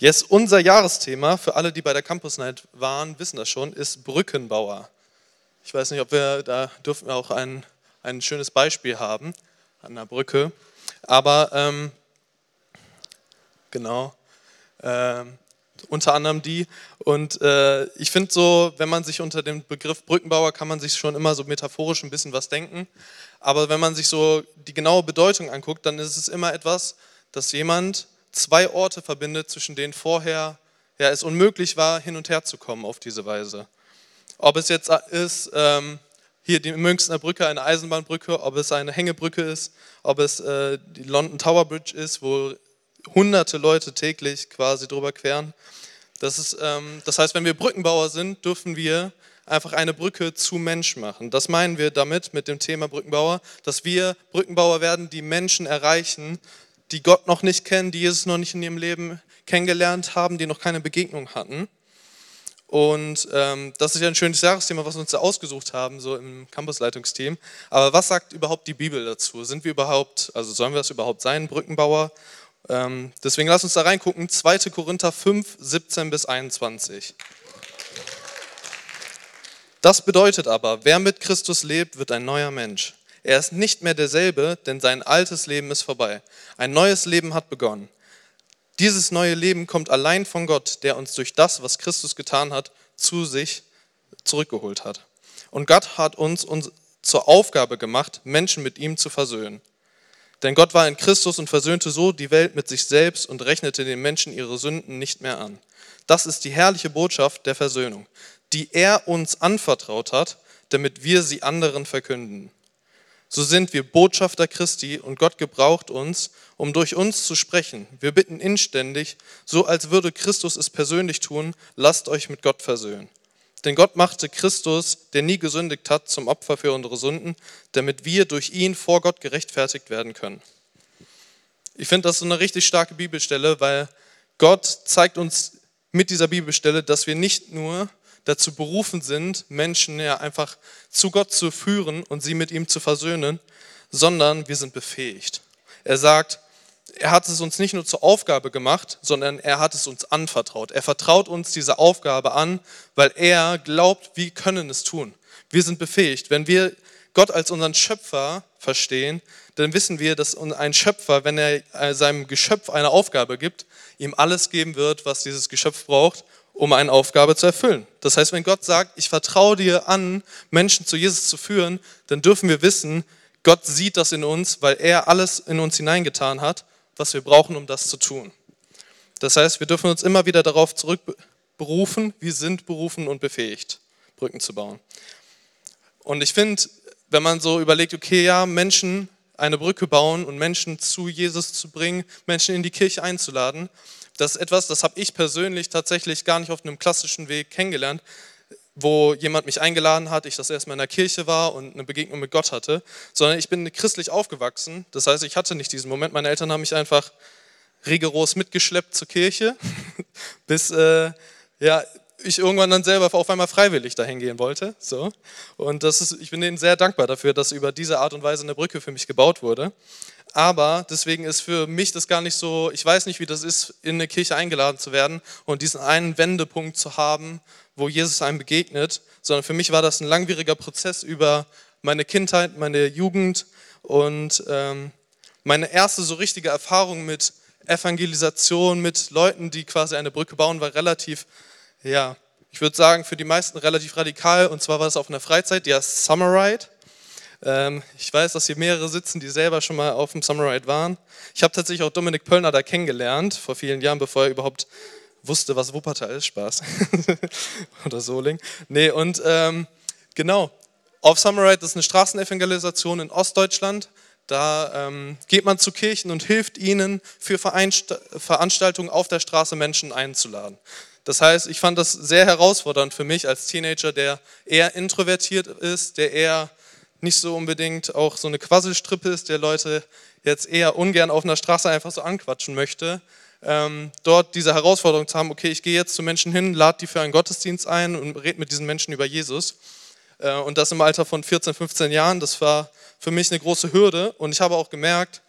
Yes, unser Jahresthema, für alle, die bei der Campus Night waren, wissen das schon, ist Brückenbauer. Ich weiß nicht, ob wir, da dürfen wir auch ein, ein schönes Beispiel haben an der Brücke. Aber ähm, genau, ähm, unter anderem die. Und äh, ich finde so, wenn man sich unter dem Begriff Brückenbauer, kann man sich schon immer so metaphorisch ein bisschen was denken. Aber wenn man sich so die genaue Bedeutung anguckt, dann ist es immer etwas, dass jemand zwei Orte verbindet, zwischen denen vorher ja, es unmöglich war, hin und her zu kommen auf diese Weise. Ob es jetzt ist, ähm, hier die Münchner Brücke, eine Eisenbahnbrücke, ob es eine Hängebrücke ist, ob es äh, die London Tower Bridge ist, wo hunderte Leute täglich quasi drüber queren. Das, ist, ähm, das heißt, wenn wir Brückenbauer sind, dürfen wir einfach eine Brücke zu Mensch machen. Das meinen wir damit, mit dem Thema Brückenbauer, dass wir Brückenbauer werden, die Menschen erreichen, die Gott noch nicht kennen, die Jesus noch nicht in ihrem Leben kennengelernt haben, die noch keine Begegnung hatten. Und ähm, das ist ja ein schönes Jahresthema, was wir uns da ausgesucht haben, so im Campusleitungsteam. Aber was sagt überhaupt die Bibel dazu? Sind wir überhaupt, also sollen wir das überhaupt sein, Brückenbauer? Ähm, deswegen lass uns da reingucken. 2. Korinther 5, 17 bis 21. Das bedeutet aber, wer mit Christus lebt, wird ein neuer Mensch. Er ist nicht mehr derselbe, denn sein altes Leben ist vorbei. Ein neues Leben hat begonnen. Dieses neue Leben kommt allein von Gott, der uns durch das, was Christus getan hat, zu sich zurückgeholt hat. Und Gott hat uns, uns zur Aufgabe gemacht, Menschen mit ihm zu versöhnen. Denn Gott war in Christus und versöhnte so die Welt mit sich selbst und rechnete den Menschen ihre Sünden nicht mehr an. Das ist die herrliche Botschaft der Versöhnung, die er uns anvertraut hat, damit wir sie anderen verkünden so sind wir Botschafter Christi und Gott gebraucht uns, um durch uns zu sprechen. Wir bitten inständig, so als würde Christus es persönlich tun, lasst euch mit Gott versöhnen. Denn Gott machte Christus, der nie gesündigt hat, zum Opfer für unsere Sünden, damit wir durch ihn vor Gott gerechtfertigt werden können. Ich finde das so eine richtig starke Bibelstelle, weil Gott zeigt uns mit dieser Bibelstelle, dass wir nicht nur dazu berufen sind, Menschen ja einfach zu Gott zu führen und sie mit ihm zu versöhnen, sondern wir sind befähigt. Er sagt, er hat es uns nicht nur zur Aufgabe gemacht, sondern er hat es uns anvertraut. Er vertraut uns diese Aufgabe an, weil er glaubt, wir können es tun. Wir sind befähigt. Wenn wir Gott als unseren Schöpfer verstehen, dann wissen wir, dass ein Schöpfer, wenn er seinem Geschöpf eine Aufgabe gibt, ihm alles geben wird, was dieses Geschöpf braucht, um eine Aufgabe zu erfüllen. Das heißt, wenn Gott sagt, ich vertraue dir an, Menschen zu Jesus zu führen, dann dürfen wir wissen, Gott sieht das in uns, weil er alles in uns hineingetan hat, was wir brauchen, um das zu tun. Das heißt, wir dürfen uns immer wieder darauf zurückberufen, wir sind berufen und befähigt, Brücken zu bauen. Und ich finde, wenn man so überlegt, okay, ja, Menschen eine Brücke bauen und Menschen zu Jesus zu bringen, Menschen in die Kirche einzuladen, das ist etwas, das habe ich persönlich tatsächlich gar nicht auf einem klassischen Weg kennengelernt, wo jemand mich eingeladen hat, ich das erstmal in der Kirche war und eine Begegnung mit Gott hatte, sondern ich bin christlich aufgewachsen. Das heißt, ich hatte nicht diesen Moment. Meine Eltern haben mich einfach rigoros mitgeschleppt zur Kirche, bis äh, ja, ich irgendwann dann selber auf einmal freiwillig dahin gehen wollte. So. Und das ist, ich bin denen sehr dankbar dafür, dass über diese Art und Weise eine Brücke für mich gebaut wurde. Aber deswegen ist für mich das gar nicht so, ich weiß nicht, wie das ist, in eine Kirche eingeladen zu werden und diesen einen Wendepunkt zu haben, wo Jesus einem begegnet, sondern für mich war das ein langwieriger Prozess über meine Kindheit, meine Jugend und ähm, meine erste so richtige Erfahrung mit Evangelisation, mit Leuten, die quasi eine Brücke bauen, war relativ, ja, ich würde sagen, für die meisten relativ radikal. Und zwar war das auf einer Freizeit, die heißt Summer Ride. Ähm, ich weiß, dass hier mehrere sitzen, die selber schon mal auf dem Summer Ride waren. Ich habe tatsächlich auch Dominik Pöllner da kennengelernt, vor vielen Jahren, bevor er überhaupt wusste, was Wuppertal ist. Spaß. Oder Soling. Nee, und ähm, genau, auf Summer Ride ist eine Straßenevangelisation in Ostdeutschland. Da ähm, geht man zu Kirchen und hilft ihnen, für Veranstaltungen auf der Straße Menschen einzuladen. Das heißt, ich fand das sehr herausfordernd für mich als Teenager, der eher introvertiert ist, der eher nicht so unbedingt auch so eine Quasselstrippe ist, der Leute jetzt eher ungern auf einer Straße einfach so anquatschen möchte, ähm, dort diese Herausforderung zu haben, okay, ich gehe jetzt zu Menschen hin, lade die für einen Gottesdienst ein und rede mit diesen Menschen über Jesus. Äh, und das im Alter von 14, 15 Jahren, das war für mich eine große Hürde. Und ich habe auch gemerkt,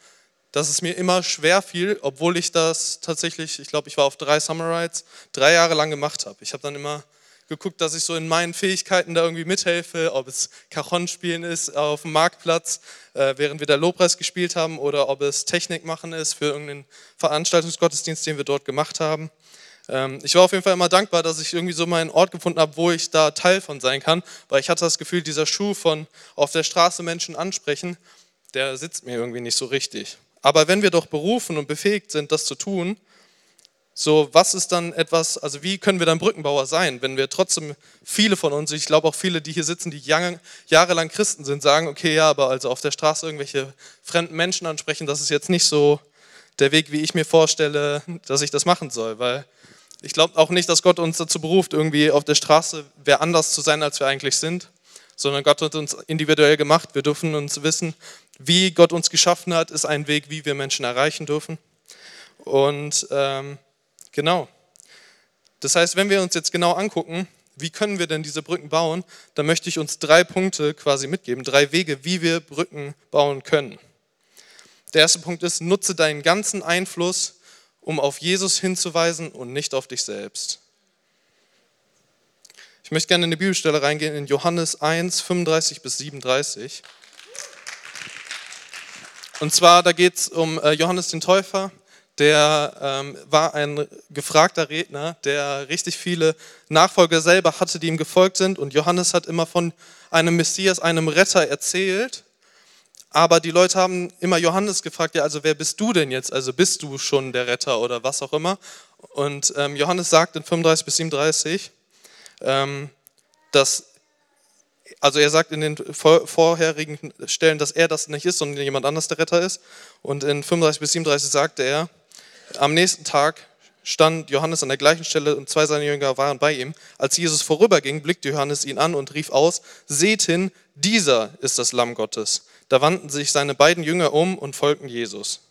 dass es mir immer schwer fiel, obwohl ich das tatsächlich, ich glaube, ich war auf drei Summer Rides, drei Jahre lang gemacht habe. Ich habe dann immer geguckt, dass ich so in meinen Fähigkeiten da irgendwie mithelfe, ob es Cajon spielen ist auf dem Marktplatz, äh, während wir da Lobpreis gespielt haben, oder ob es Technik machen ist für irgendeinen Veranstaltungsgottesdienst, den wir dort gemacht haben. Ähm, ich war auf jeden Fall immer dankbar, dass ich irgendwie so meinen Ort gefunden habe, wo ich da Teil von sein kann, weil ich hatte das Gefühl, dieser Schuh von auf der Straße Menschen ansprechen, der sitzt mir irgendwie nicht so richtig. Aber wenn wir doch berufen und befähigt sind, das zu tun, so, was ist dann etwas, also wie können wir dann Brückenbauer sein, wenn wir trotzdem viele von uns, ich glaube auch viele, die hier sitzen, die jahrelang Christen sind, sagen, okay, ja, aber also auf der Straße irgendwelche fremden Menschen ansprechen, das ist jetzt nicht so der Weg, wie ich mir vorstelle, dass ich das machen soll, weil ich glaube auch nicht, dass Gott uns dazu beruft, irgendwie auf der Straße wer anders zu sein, als wir eigentlich sind, sondern Gott hat uns individuell gemacht. Wir dürfen uns wissen, wie Gott uns geschaffen hat, ist ein Weg, wie wir Menschen erreichen dürfen. Und ähm, Genau. Das heißt, wenn wir uns jetzt genau angucken, wie können wir denn diese Brücken bauen, dann möchte ich uns drei Punkte quasi mitgeben, drei Wege, wie wir Brücken bauen können. Der erste Punkt ist, nutze deinen ganzen Einfluss, um auf Jesus hinzuweisen und nicht auf dich selbst. Ich möchte gerne in die Bibelstelle reingehen, in Johannes 1, 35 bis 37. Und zwar, da geht es um äh, Johannes den Täufer, der ähm, war ein gefragter Redner, der richtig viele Nachfolger selber hatte, die ihm gefolgt sind. Und Johannes hat immer von einem Messias, einem Retter erzählt. Aber die Leute haben immer Johannes gefragt, ja, also wer bist du denn jetzt? Also bist du schon der Retter oder was auch immer? Und ähm, Johannes sagt in 35 bis 37, ähm, dass, also er sagt in den vor, vorherigen Stellen, dass er das nicht ist, sondern jemand anders der Retter ist. Und in 35 bis 37 sagte er, am nächsten Tag stand Johannes an der gleichen Stelle und zwei seiner Jünger waren bei ihm. Als Jesus vorüberging, blickte Johannes ihn an und rief aus, seht hin, dieser ist das Lamm Gottes. Da wandten sich seine beiden Jünger um und folgten Jesus.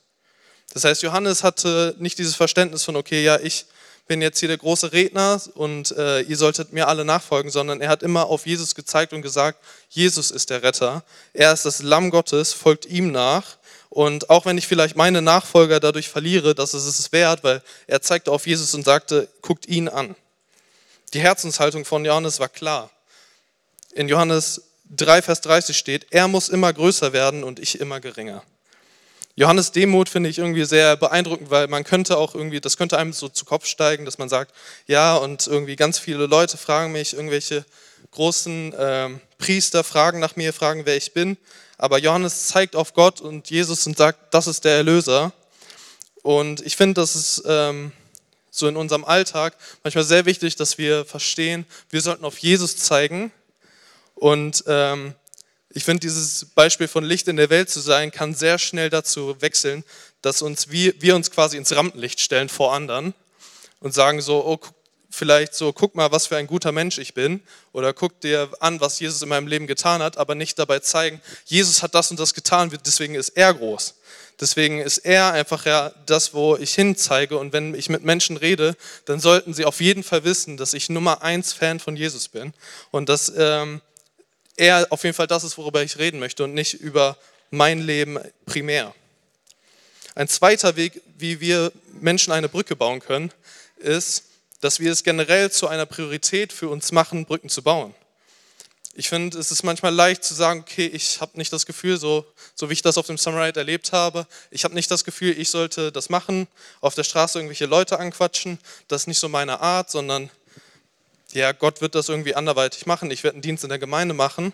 Das heißt, Johannes hatte nicht dieses Verständnis von, okay, ja, ich bin jetzt hier der große Redner und äh, ihr solltet mir alle nachfolgen, sondern er hat immer auf Jesus gezeigt und gesagt, Jesus ist der Retter, er ist das Lamm Gottes, folgt ihm nach und auch wenn ich vielleicht meine Nachfolger dadurch verliere, das ist es wert, weil er zeigte auf Jesus und sagte, guckt ihn an. Die Herzenshaltung von Johannes war klar. In Johannes 3, Vers 30 steht, er muss immer größer werden und ich immer geringer. Johannes Demut finde ich irgendwie sehr beeindruckend, weil man könnte auch irgendwie, das könnte einem so zu Kopf steigen, dass man sagt, ja, und irgendwie ganz viele Leute fragen mich, irgendwelche großen äh, Priester fragen nach mir, fragen, wer ich bin. Aber Johannes zeigt auf Gott und Jesus und sagt, das ist der Erlöser. Und ich finde, das ist ähm, so in unserem Alltag manchmal sehr wichtig, dass wir verstehen, wir sollten auf Jesus zeigen. Und ähm, ich finde, dieses Beispiel von Licht in der Welt zu sein, kann sehr schnell dazu wechseln, dass uns wir, wir uns quasi ins Rampenlicht stellen vor anderen und sagen so, oh, guck vielleicht so, guck mal, was für ein guter Mensch ich bin oder guck dir an, was Jesus in meinem Leben getan hat, aber nicht dabei zeigen, Jesus hat das und das getan, deswegen ist er groß. Deswegen ist er einfach ja das, wo ich hinzeige. Und wenn ich mit Menschen rede, dann sollten sie auf jeden Fall wissen, dass ich Nummer eins Fan von Jesus bin und dass ähm, er auf jeden Fall das ist, worüber ich reden möchte und nicht über mein Leben primär. Ein zweiter Weg, wie wir Menschen eine Brücke bauen können, ist, dass wir es generell zu einer Priorität für uns machen, Brücken zu bauen. Ich finde, es ist manchmal leicht zu sagen, okay, ich habe nicht das Gefühl, so, so wie ich das auf dem Summerite erlebt habe, ich habe nicht das Gefühl, ich sollte das machen, auf der Straße irgendwelche Leute anquatschen, das ist nicht so meine Art, sondern ja, Gott wird das irgendwie anderweitig machen, ich werde einen Dienst in der Gemeinde machen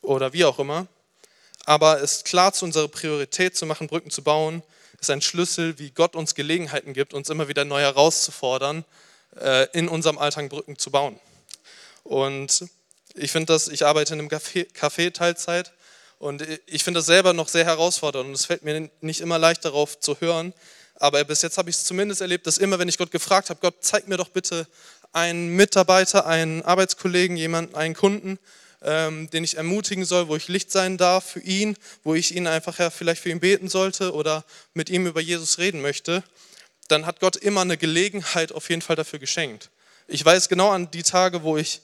oder wie auch immer. Aber es klar zu unserer Priorität zu machen, Brücken zu bauen, ist ein Schlüssel, wie Gott uns Gelegenheiten gibt, uns immer wieder neu herauszufordern, in unserem Alltag Brücken zu bauen. Und ich finde das, ich arbeite in einem Café, Café Teilzeit und ich finde das selber noch sehr herausfordernd und es fällt mir nicht immer leicht darauf zu hören, aber bis jetzt habe ich es zumindest erlebt, dass immer, wenn ich Gott gefragt habe, Gott, zeig mir doch bitte einen Mitarbeiter, einen Arbeitskollegen, jemanden, einen Kunden, ähm, den ich ermutigen soll, wo ich Licht sein darf für ihn, wo ich ihn einfach ja vielleicht für ihn beten sollte oder mit ihm über Jesus reden möchte, dann hat Gott immer eine Gelegenheit auf jeden Fall dafür geschenkt. Ich weiß genau an die Tage, wo ich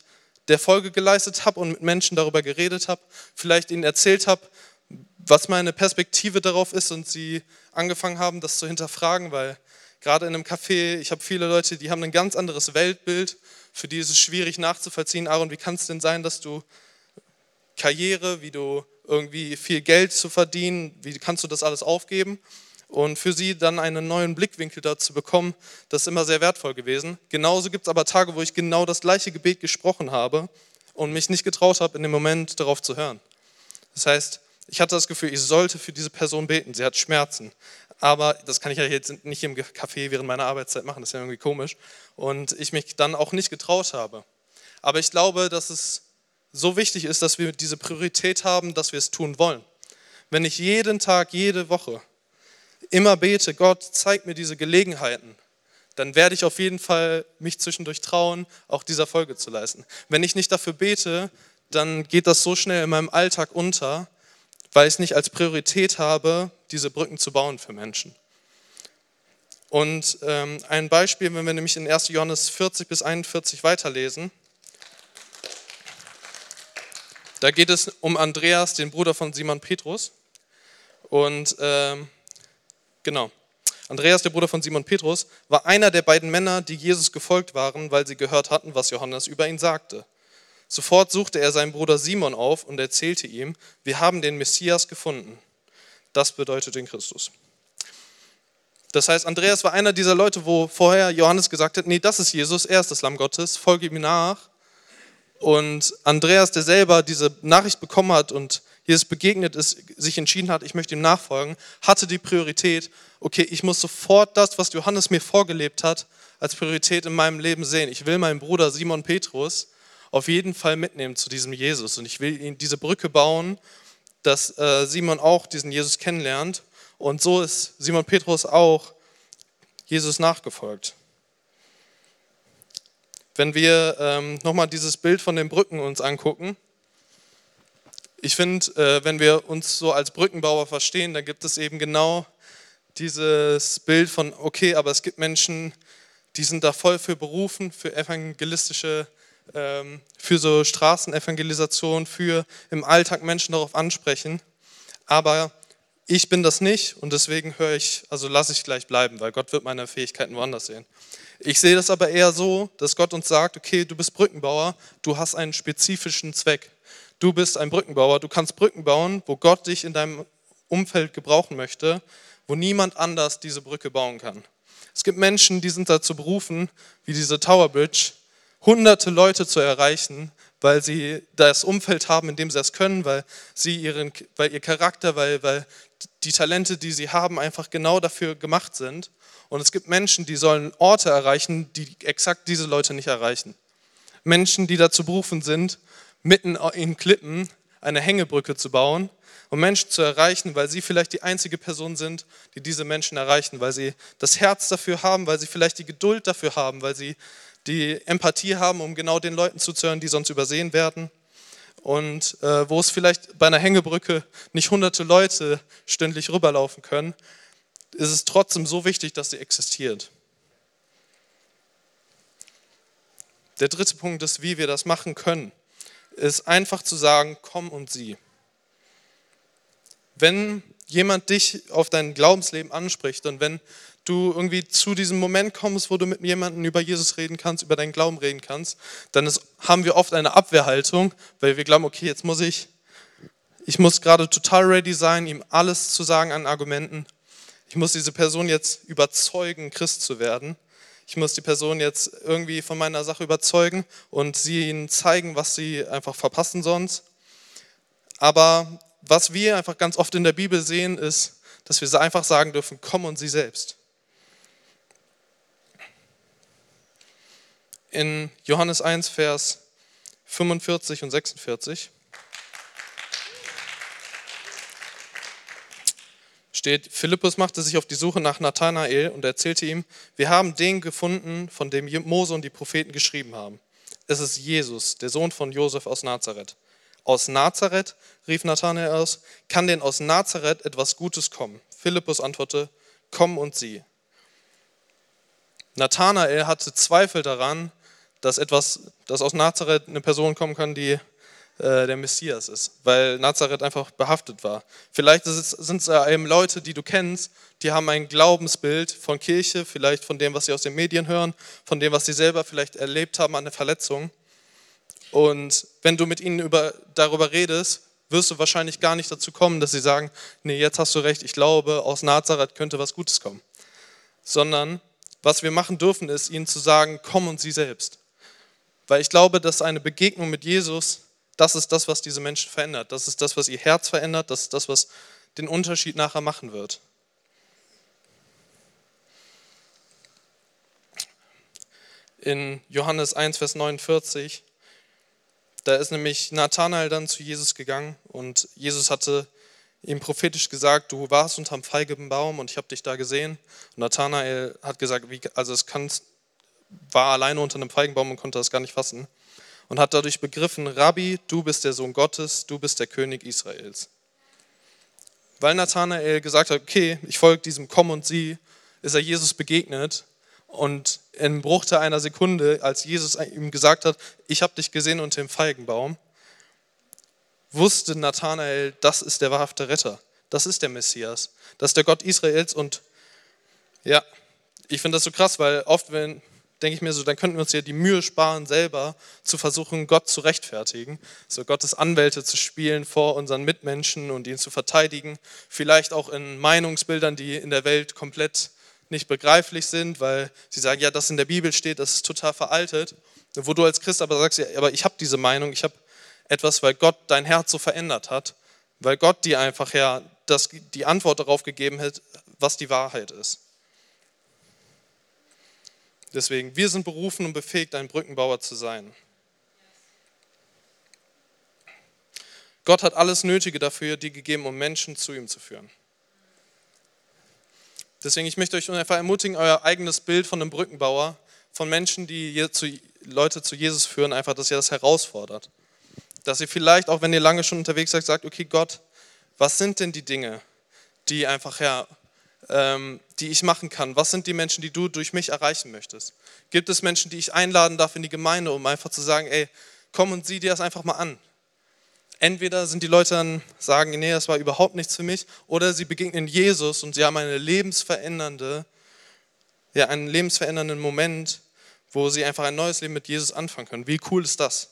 der Folge geleistet habe und mit Menschen darüber geredet habe, vielleicht ihnen erzählt habe, was meine Perspektive darauf ist und sie angefangen haben, das zu hinterfragen, weil gerade in einem Café, ich habe viele Leute, die haben ein ganz anderes Weltbild, für die ist es schwierig nachzuvollziehen, Aaron, wie kann es denn sein, dass du Karriere, wie du irgendwie viel Geld zu verdienen, wie kannst du das alles aufgeben? Und für sie dann einen neuen Blickwinkel dazu bekommen, das ist immer sehr wertvoll gewesen. Genauso gibt es aber Tage, wo ich genau das gleiche Gebet gesprochen habe und mich nicht getraut habe, in dem Moment darauf zu hören. Das heißt, ich hatte das Gefühl, ich sollte für diese Person beten. Sie hat Schmerzen. Aber das kann ich ja jetzt nicht im Café während meiner Arbeitszeit machen, das ist ja irgendwie komisch. Und ich mich dann auch nicht getraut habe. Aber ich glaube, dass es so wichtig ist, dass wir diese Priorität haben, dass wir es tun wollen. Wenn ich jeden Tag, jede Woche immer bete, Gott, zeig mir diese Gelegenheiten, dann werde ich auf jeden Fall mich zwischendurch trauen, auch dieser Folge zu leisten. Wenn ich nicht dafür bete, dann geht das so schnell in meinem Alltag unter, weil ich es nicht als Priorität habe, diese Brücken zu bauen für Menschen. Und ähm, ein Beispiel, wenn wir nämlich in 1. Johannes 40 bis 41 weiterlesen, da geht es um Andreas, den Bruder von Simon Petrus. Und ähm, genau, Andreas, der Bruder von Simon Petrus, war einer der beiden Männer, die Jesus gefolgt waren, weil sie gehört hatten, was Johannes über ihn sagte. Sofort suchte er seinen Bruder Simon auf und erzählte ihm, wir haben den Messias gefunden. Das bedeutet den Christus. Das heißt, Andreas war einer dieser Leute, wo vorher Johannes gesagt hat, nee, das ist Jesus, er ist das Lamm Gottes, folge ihm nach. Und Andreas, der selber diese Nachricht bekommen hat und Jesus begegnet ist, sich entschieden hat, ich möchte ihm nachfolgen, hatte die Priorität, okay, ich muss sofort das, was Johannes mir vorgelebt hat, als Priorität in meinem Leben sehen. Ich will meinen Bruder Simon Petrus auf jeden Fall mitnehmen zu diesem Jesus und ich will ihn diese Brücke bauen, dass äh, Simon auch diesen Jesus kennenlernt und so ist Simon Petrus auch Jesus nachgefolgt. Wenn wir ähm, nochmal dieses Bild von den Brücken uns angucken, ich finde, äh, wenn wir uns so als Brückenbauer verstehen, dann gibt es eben genau dieses Bild von, okay, aber es gibt Menschen, die sind da voll für berufen, für evangelistische, ähm, für so Straßenevangelisation, für im Alltag Menschen darauf ansprechen. Aber ich bin das nicht und deswegen höre ich, also lasse ich gleich bleiben, weil Gott wird meine Fähigkeiten woanders sehen. Ich sehe das aber eher so, dass Gott uns sagt, okay, du bist Brückenbauer, du hast einen spezifischen Zweck. Du bist ein Brückenbauer, du kannst Brücken bauen, wo Gott dich in deinem Umfeld gebrauchen möchte, wo niemand anders diese Brücke bauen kann. Es gibt Menschen, die sind dazu berufen, wie diese Tower Bridge, hunderte Leute zu erreichen, weil sie das Umfeld haben, in dem sie das können, weil sie ihren, weil ihr Charakter, weil, weil die Talente, die sie haben, einfach genau dafür gemacht sind. Und es gibt Menschen, die sollen Orte erreichen, die exakt diese Leute nicht erreichen. Menschen, die dazu berufen sind, mitten in Klippen eine Hängebrücke zu bauen, um Menschen zu erreichen, weil sie vielleicht die einzige Person sind, die diese Menschen erreichen, weil sie das Herz dafür haben, weil sie vielleicht die Geduld dafür haben, weil sie die Empathie haben, um genau den Leuten zuzuhören, die sonst übersehen werden. Und äh, wo es vielleicht bei einer Hängebrücke nicht hunderte Leute stündlich rüberlaufen können, ist es trotzdem so wichtig, dass sie existiert. Der dritte Punkt ist, wie wir das machen können, ist einfach zu sagen, komm und sieh. Wenn jemand dich auf dein Glaubensleben anspricht und wenn du irgendwie zu diesem Moment kommst, wo du mit jemandem über Jesus reden kannst, über deinen Glauben reden kannst, dann ist, haben wir oft eine Abwehrhaltung, weil wir glauben, okay, jetzt muss ich, ich muss gerade total ready sein, ihm alles zu sagen an Argumenten ich muss diese Person jetzt überzeugen, Christ zu werden. Ich muss die Person jetzt irgendwie von meiner Sache überzeugen und sie ihnen zeigen, was sie einfach verpassen sonst. Aber was wir einfach ganz oft in der Bibel sehen, ist, dass wir einfach sagen dürfen, komm und sie selbst. In Johannes 1, Vers 45 und 46 steht, Philippus machte sich auf die Suche nach Nathanael und erzählte ihm, wir haben den gefunden, von dem Mose und die Propheten geschrieben haben. Es ist Jesus, der Sohn von Josef aus Nazareth. Aus Nazareth, rief Nathanael aus, kann denn aus Nazareth etwas Gutes kommen? Philippus antwortete, komm und sieh. Nathanael hatte Zweifel daran, dass etwas, dass aus Nazareth eine Person kommen kann, die äh, der Messias ist, weil Nazareth einfach behaftet war. Vielleicht sind es eben Leute, die du kennst, die haben ein Glaubensbild von Kirche, vielleicht von dem, was sie aus den Medien hören, von dem, was sie selber vielleicht erlebt haben an der Verletzung. Und wenn du mit ihnen über, darüber redest, wirst du wahrscheinlich gar nicht dazu kommen, dass sie sagen, nee, jetzt hast du recht, ich glaube, aus Nazareth könnte was Gutes kommen. Sondern was wir machen dürfen, ist ihnen zu sagen, komm und sie selbst. Weil ich glaube, dass eine Begegnung mit Jesus das ist das, was diese Menschen verändert. Das ist das, was ihr Herz verändert. Das ist das, was den Unterschied nachher machen wird. In Johannes 1, Vers 49, da ist nämlich Nathanael dann zu Jesus gegangen und Jesus hatte ihm prophetisch gesagt, du warst unterm Feigenbaum und ich habe dich da gesehen. Und Nathanael hat gesagt, wie, also es kann, war alleine unter einem Feigenbaum und konnte das gar nicht fassen und hat dadurch begriffen, Rabbi, du bist der Sohn Gottes, du bist der König Israels. Weil Nathanael gesagt hat, okay, ich folge diesem Komm und Sie, ist er Jesus begegnet und in Bruchte einer Sekunde, als Jesus ihm gesagt hat, ich habe dich gesehen unter dem Feigenbaum, wusste Nathanael, das ist der wahrhafte Retter, das ist der Messias, das ist der Gott Israels und ja, ich finde das so krass, weil oft, wenn denke ich mir so, dann könnten wir uns ja die Mühe sparen, selber zu versuchen, Gott zu rechtfertigen, so Gottes Anwälte zu spielen vor unseren Mitmenschen und ihn zu verteidigen, vielleicht auch in Meinungsbildern, die in der Welt komplett nicht begreiflich sind, weil sie sagen, ja, das in der Bibel steht, das ist total veraltet, wo du als Christ aber sagst, ja, aber ich habe diese Meinung, ich habe etwas, weil Gott dein Herz so verändert hat, weil Gott dir einfach ja das, die Antwort darauf gegeben hat, was die Wahrheit ist. Deswegen, wir sind berufen und befähigt, ein Brückenbauer zu sein. Gott hat alles Nötige dafür, die gegeben, um Menschen zu ihm zu führen. Deswegen, ich möchte euch einfach ermutigen, euer eigenes Bild von einem Brückenbauer, von Menschen, die Leute zu Jesus führen, einfach, dass ihr das herausfordert. Dass ihr vielleicht, auch wenn ihr lange schon unterwegs seid, sagt, okay, Gott, was sind denn die Dinge, die einfach, ja, ähm, die ich machen kann? Was sind die Menschen, die du durch mich erreichen möchtest? Gibt es Menschen, die ich einladen darf in die Gemeinde, um einfach zu sagen, ey, komm und sieh dir das einfach mal an. Entweder sind die Leute dann sagen, nee, das war überhaupt nichts für mich, oder sie begegnen Jesus und sie haben eine lebensverändernde, ja, einen lebensverändernden Moment, wo sie einfach ein neues Leben mit Jesus anfangen können. Wie cool ist das?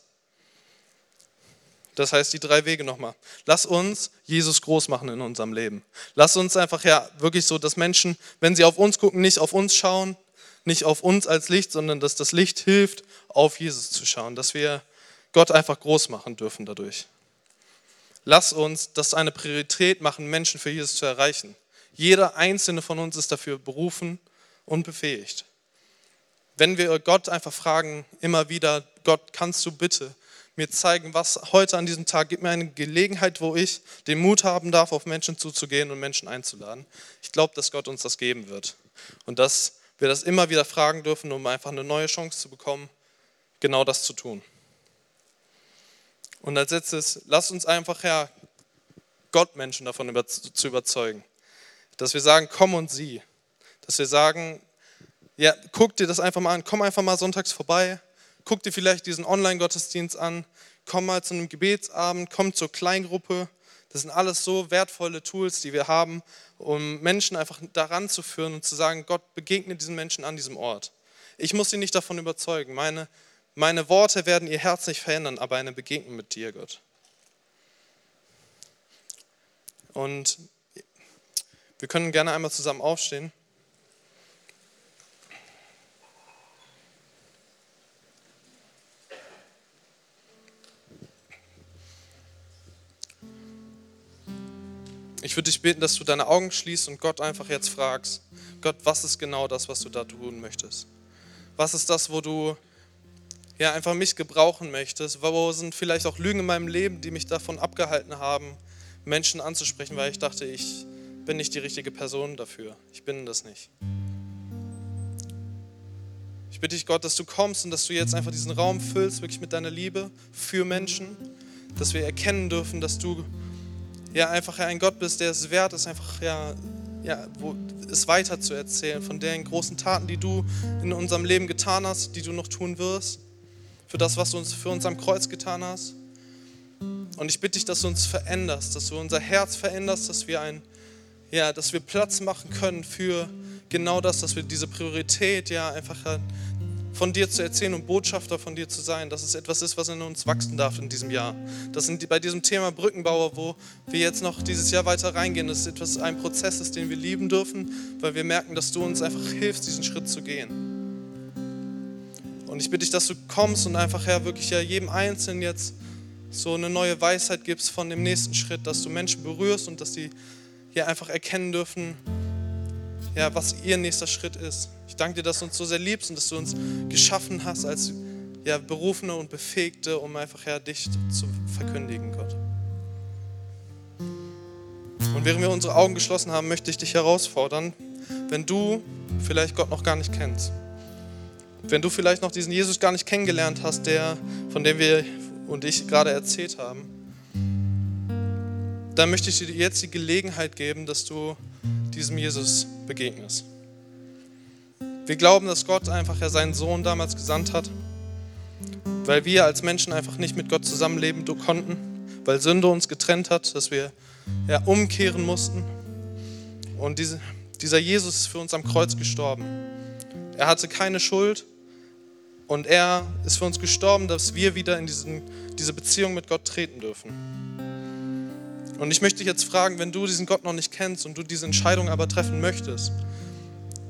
Das heißt, die drei Wege nochmal. Lass uns Jesus groß machen in unserem Leben. Lass uns einfach ja wirklich so, dass Menschen, wenn sie auf uns gucken, nicht auf uns schauen, nicht auf uns als Licht, sondern dass das Licht hilft, auf Jesus zu schauen, dass wir Gott einfach groß machen dürfen dadurch. Lass uns das eine Priorität machen, Menschen für Jesus zu erreichen. Jeder einzelne von uns ist dafür berufen und befähigt. Wenn wir Gott einfach fragen, immer wieder, Gott, kannst du bitte mir zeigen, was heute an diesem Tag, gibt mir eine Gelegenheit, wo ich den Mut haben darf, auf Menschen zuzugehen und Menschen einzuladen. Ich glaube, dass Gott uns das geben wird. Und dass wir das immer wieder fragen dürfen, um einfach eine neue Chance zu bekommen, genau das zu tun. Und als letztes, lasst uns einfach, Herr, Gott Menschen davon zu überzeugen. Dass wir sagen, komm und sieh. Dass wir sagen, ja, guck dir das einfach mal an, komm einfach mal sonntags vorbei, guck dir vielleicht diesen Online-Gottesdienst an, komm mal zu einem Gebetsabend, komm zur Kleingruppe. Das sind alles so wertvolle Tools, die wir haben, um Menschen einfach daran zu führen und zu sagen, Gott begegne diesen Menschen an diesem Ort. Ich muss sie nicht davon überzeugen. Meine, meine Worte werden ihr Herz nicht verändern, aber eine Begegnung mit dir, Gott. Und wir können gerne einmal zusammen aufstehen. Ich würde dich bitten, dass du deine Augen schließt und Gott einfach jetzt fragst, Gott, was ist genau das, was du da tun möchtest? Was ist das, wo du ja einfach mich gebrauchen möchtest? Wo sind vielleicht auch Lügen in meinem Leben, die mich davon abgehalten haben, Menschen anzusprechen, weil ich dachte, ich bin nicht die richtige Person dafür. Ich bin das nicht. Ich bitte dich, Gott, dass du kommst und dass du jetzt einfach diesen Raum füllst, wirklich mit deiner Liebe für Menschen, dass wir erkennen dürfen, dass du ja, einfach ein Gott bist, der es wert ist, einfach ja, ja, wo, es weiter zu erzählen von den großen Taten, die du in unserem Leben getan hast, die du noch tun wirst, für das, was du uns für uns am Kreuz getan hast. Und ich bitte dich, dass du uns veränderst, dass du unser Herz veränderst, dass wir ein, ja, dass wir Platz machen können für genau das, dass wir diese Priorität ja einfach von dir zu erzählen und Botschafter von dir zu sein, dass es etwas ist, was in uns wachsen darf in diesem Jahr. Das sind bei diesem Thema Brückenbauer, wo wir jetzt noch dieses Jahr weiter reingehen, dass etwas ein Prozess ist, den wir lieben dürfen, weil wir merken, dass du uns einfach hilfst, diesen Schritt zu gehen. Und ich bitte dich, dass du kommst und einfach ja wirklich ja jedem Einzelnen jetzt so eine neue Weisheit gibst von dem nächsten Schritt, dass du Menschen berührst und dass sie hier einfach erkennen dürfen, ja, was ihr nächster Schritt ist. Ich danke dir, dass du uns so sehr liebst und dass du uns geschaffen hast als ja, Berufene und Befähigte, um einfach ja, dich zu verkündigen, Gott. Und während wir unsere Augen geschlossen haben, möchte ich dich herausfordern, wenn du vielleicht Gott noch gar nicht kennst, wenn du vielleicht noch diesen Jesus gar nicht kennengelernt hast, der, von dem wir und ich gerade erzählt haben, dann möchte ich dir jetzt die Gelegenheit geben, dass du diesem Jesus begegnest. Wir glauben, dass Gott einfach ja seinen Sohn damals gesandt hat, weil wir als Menschen einfach nicht mit Gott zusammenleben konnten, weil Sünde uns getrennt hat, dass wir ja, umkehren mussten. Und diese, dieser Jesus ist für uns am Kreuz gestorben. Er hatte keine Schuld und er ist für uns gestorben, dass wir wieder in diesen, diese Beziehung mit Gott treten dürfen. Und ich möchte dich jetzt fragen, wenn du diesen Gott noch nicht kennst und du diese Entscheidung aber treffen möchtest,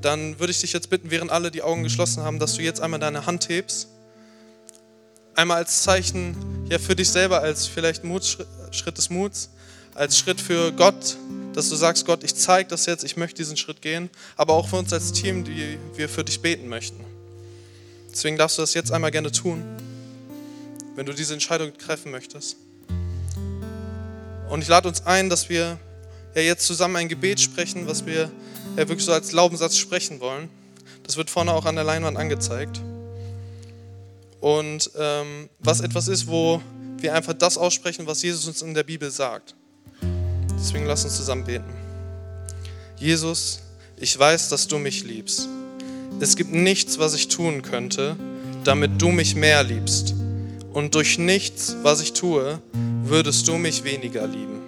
dann würde ich dich jetzt bitten, während alle die Augen geschlossen haben, dass du jetzt einmal deine Hand hebst. Einmal als Zeichen ja, für dich selber, als vielleicht Schritt des Muts, als Schritt für Gott, dass du sagst, Gott, ich zeige das jetzt, ich möchte diesen Schritt gehen, aber auch für uns als Team, die wir für dich beten möchten. Deswegen darfst du das jetzt einmal gerne tun, wenn du diese Entscheidung treffen möchtest. Und ich lade uns ein, dass wir ja jetzt zusammen ein Gebet sprechen, was wir ja wirklich so als Glaubenssatz sprechen wollen. Das wird vorne auch an der Leinwand angezeigt. Und ähm, was etwas ist, wo wir einfach das aussprechen, was Jesus uns in der Bibel sagt. Deswegen lass uns zusammen beten. Jesus, ich weiß, dass du mich liebst. Es gibt nichts, was ich tun könnte, damit du mich mehr liebst. Und durch nichts, was ich tue, würdest du mich weniger lieben.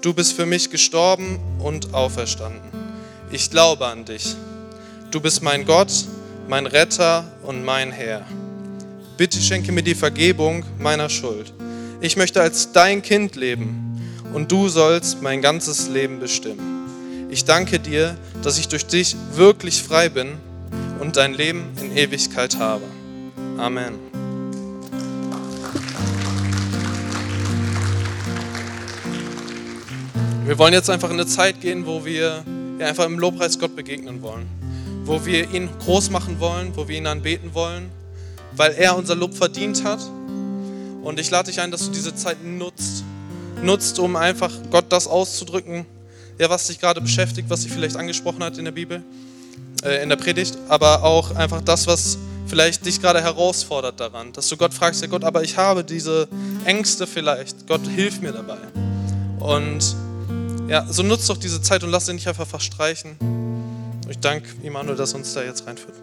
Du bist für mich gestorben und auferstanden. Ich glaube an dich. Du bist mein Gott, mein Retter und mein Herr. Bitte schenke mir die Vergebung meiner Schuld. Ich möchte als dein Kind leben und du sollst mein ganzes Leben bestimmen. Ich danke dir, dass ich durch dich wirklich frei bin und dein Leben in Ewigkeit habe. Amen. Wir wollen jetzt einfach in eine Zeit gehen, wo wir ja, einfach im Lobpreis Gott begegnen wollen. Wo wir ihn groß machen wollen, wo wir ihn anbeten wollen, weil er unser Lob verdient hat. Und ich lade dich ein, dass du diese Zeit nutzt. Nutzt, um einfach Gott das auszudrücken, ja, was dich gerade beschäftigt, was dich vielleicht angesprochen hat in der Bibel, äh, in der Predigt, aber auch einfach das, was vielleicht dich gerade herausfordert daran, dass du Gott fragst, ja Gott, aber ich habe diese Ängste vielleicht, Gott hilf mir dabei. Und ja, so nutzt doch diese Zeit und lass sie nicht einfach verstreichen. Ich danke Immanuel, dass uns da jetzt reinführt.